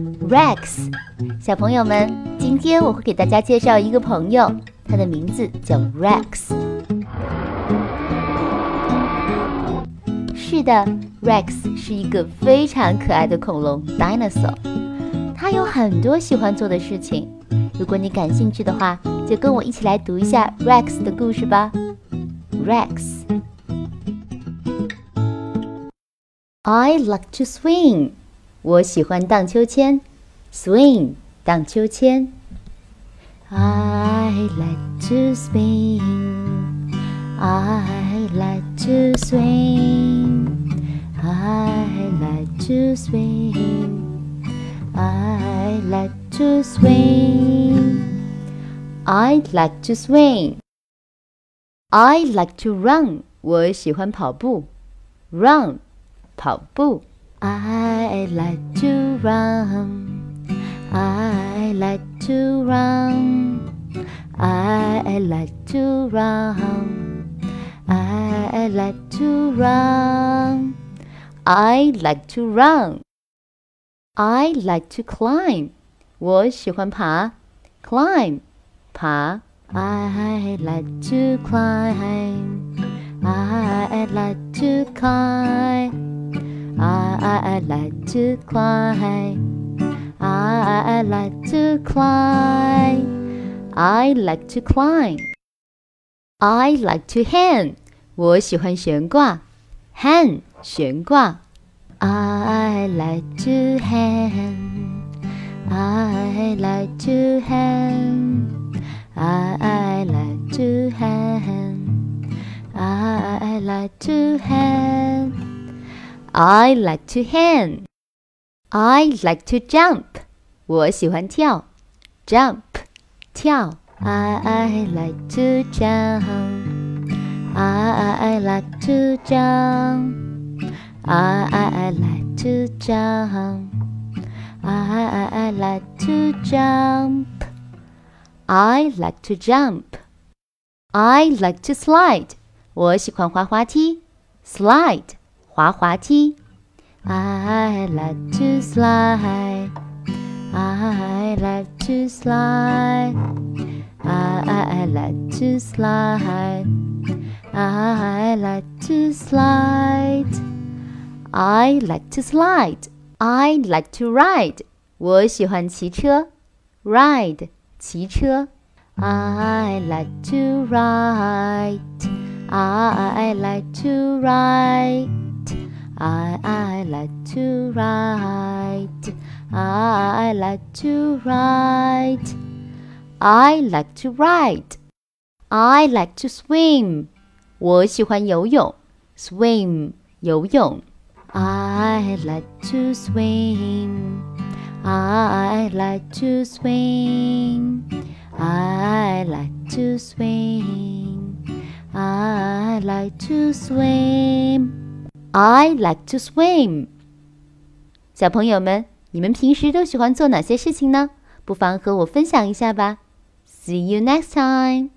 Rex，小朋友们，今天我会给大家介绍一个朋友，他的名字叫 Rex。是的，Rex 是一个非常可爱的恐龙 dinosaur。他有很多喜欢做的事情。如果你感兴趣的话，就跟我一起来读一下 Rex 的故事吧。Rex，I like to swing。我喜欢荡秋千，swing 荡秋千。I like to swing. I like to swing. I like to swing. I like to swing. I like to swing. I like to run. 我喜欢跑步，run 跑步。I like to run. I like to run. I like to run. I like to run. I like to run. I like to climb. 我喜欢爬，climb 爬。I like to climb. I like to climb. I like to climb. I like to climb. I like to climb. I like to hang. 我喜欢悬挂，hang 悬挂。I like to hang. I like to hang. I like to hang. I like to hang. I like to hang. I like to jump. 我喜欢跳，jump 跳。I like to jump. I like to jump. I like to jump. I like to jump. I like to jump. I like to slide. 我喜欢滑滑梯，slide 滑滑梯。I like to slide. I like to slide. I like to slide. I like to slide. I like to slide. I like to ride. 我喜欢骑车，ride 骑车。I like to ride. I like to ride. I I like to write. I like to write. I like to write. I like to swim. 我喜欢游泳，swim 游泳。I like to swim. I like to swim. I like to swim. I like to swim. I like to swim。小朋友们，你们平时都喜欢做哪些事情呢？不妨和我分享一下吧。See you next time.